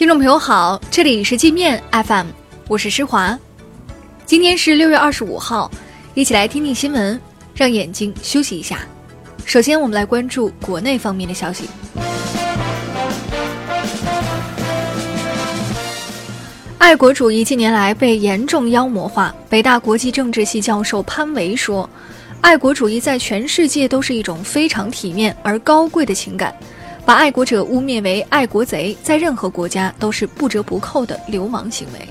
听众朋友好，这里是界面 FM，我是施华。今天是六月二十五号，一起来听听新闻，让眼睛休息一下。首先，我们来关注国内方面的消息。爱国主义近年来被严重妖魔化。北大国际政治系教授潘维说：“爱国主义在全世界都是一种非常体面而高贵的情感。”把爱国者污蔑为爱国贼，在任何国家都是不折不扣的流氓行为。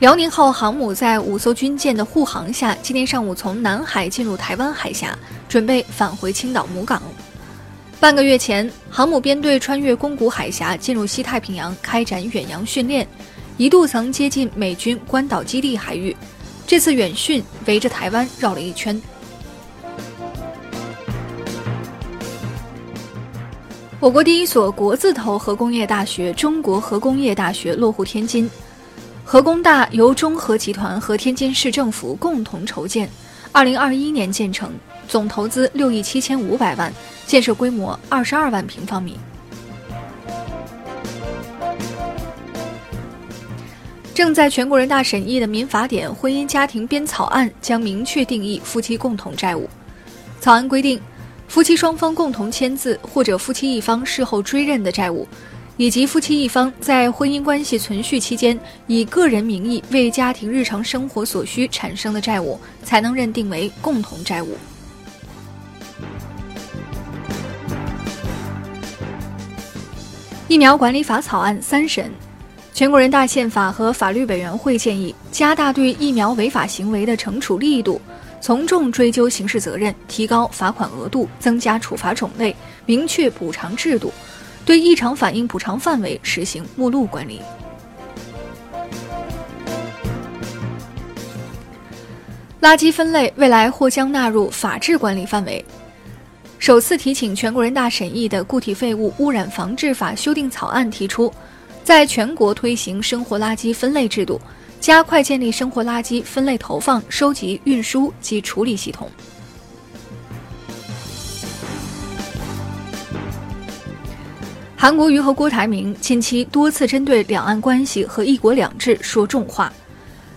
辽宁号航母在五艘军舰的护航下，今天上午从南海进入台湾海峡，准备返回青岛母港。半个月前，航母编队穿越宫古海峡，进入西太平洋开展远洋训练，一度曾接近美军关岛基地海域。这次远训围着台湾绕了一圈。我国第一所国字头核工业大学——中国核工业大学落户天津。核工大由中核集团和天津市政府共同筹建，二零二一年建成，总投资六亿七千五百万，建设规模二十二万平方米。正在全国人大审议的民法典婚姻家庭编草案将明确定义夫妻共同债务。草案规定。夫妻双方共同签字，或者夫妻一方事后追认的债务，以及夫妻一方在婚姻关系存续期间以个人名义为家庭日常生活所需产生的债务，才能认定为共同债务。疫苗管理法草案三审，全国人大宪法和法律委员会建议加大对疫苗违法行为的惩处力度。从重追究刑事责任，提高罚款额度，增加处罚种类，明确补偿制度，对异常反应补偿范围实行目录管理。垃圾分类未来或将纳入法治管理范围。首次提请全国人大审议的《固体废物污染防治法》修订草案提出，在全国推行生活垃圾分类制度。加快建立生活垃圾分类投放、收集、运输及处理系统。韩国瑜和郭台铭近期多次针对两岸关系和“一国两制”说重话。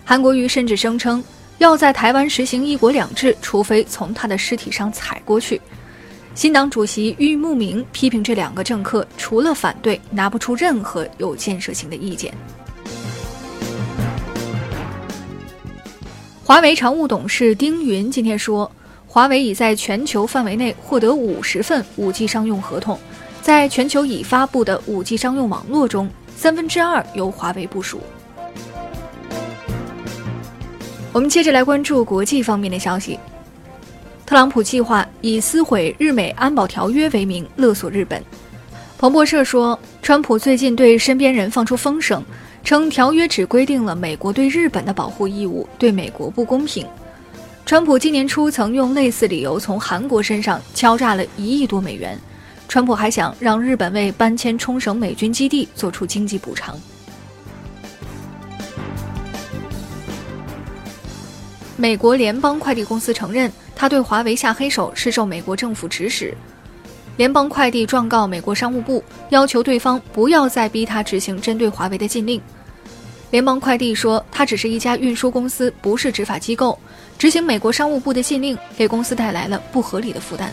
韩国瑜甚至声称要在台湾实行“一国两制”，除非从他的尸体上踩过去。新党主席郁慕明批评这两个政客除了反对，拿不出任何有建设性的意见。华为常务董事丁云今天说，华为已在全球范围内获得五十份 5G 商用合同，在全球已发布的 5G 商用网络中，三分之二由华为部署。我们接着来关注国际方面的消息，特朗普计划以撕毁日美安保条约为名勒索日本。彭博社说，川普最近对身边人放出风声。称条约只规定了美国对日本的保护义务，对美国不公平。川普今年初曾用类似理由从韩国身上敲诈了一亿多美元。川普还想让日本为搬迁冲绳美军基地做出经济补偿。美国联邦快递公司承认，他对华为下黑手是受美国政府指使。联邦快递状告美国商务部，要求对方不要再逼他执行针对华为的禁令。联邦快递说，它只是一家运输公司，不是执法机构。执行美国商务部的禁令，给公司带来了不合理的负担。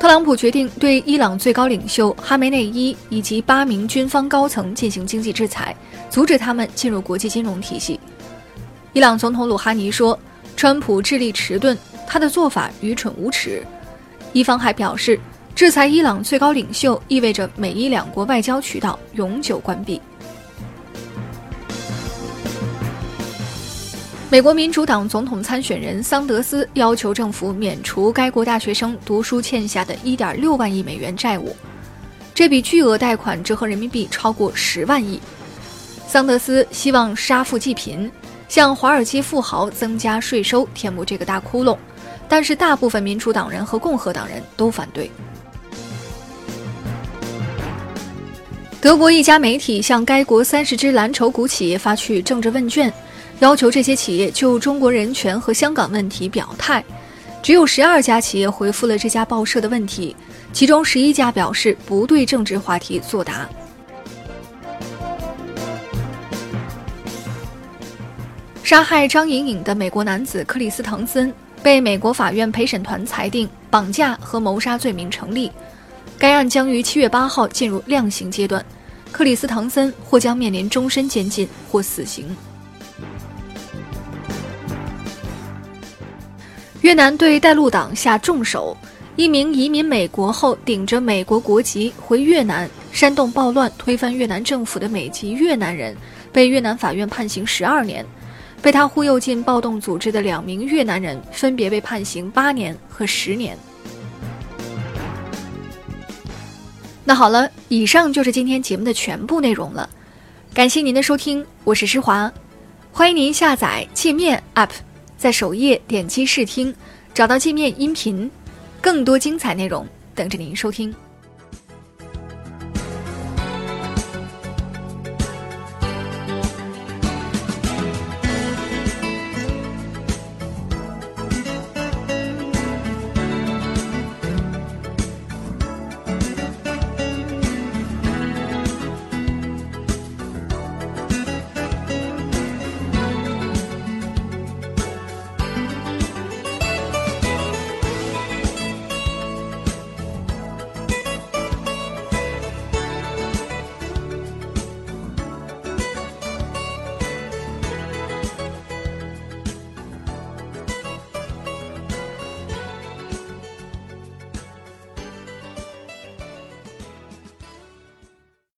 特朗普决定对伊朗最高领袖哈梅内伊以及八名军方高层进行经济制裁，阻止他们进入国际金融体系。伊朗总统鲁哈尼说，川普智力迟钝，他的做法愚蠢无耻。伊方还表示。制裁伊朗最高领袖意味着美伊两国外交渠道永久关闭。美国民主党总统参选人桑德斯要求政府免除该国大学生读书欠下的一点六万亿美元债务，这笔巨额贷款折合人民币超过十万亿。桑德斯希望杀富济贫，向华尔街富豪增加税收，填补这个大窟窿，但是大部分民主党人和共和党人都反对。德国一家媒体向该国三十只蓝筹股企业发去政治问卷，要求这些企业就中国人权和香港问题表态。只有十二家企业回复了这家报社的问题，其中十一家表示不对政治话题作答。杀害张颖颖的美国男子克里斯滕森被美国法院陪审团裁定绑架和谋杀罪名成立，该案将于七月八号进入量刑阶段，克里斯滕森或将面临终身监禁或死刑。越南对带路党下重手，一名移民美国后顶着美国国籍回越南煽动暴乱、推翻越南政府的美籍越南人，被越南法院判刑十二年；被他忽悠进暴动组织的两名越南人分别被判刑八年和十年。那好了，以上就是今天节目的全部内容了，感谢您的收听，我是施华，欢迎您下载界面 App。在首页点击试听，找到界面音频，更多精彩内容等着您收听。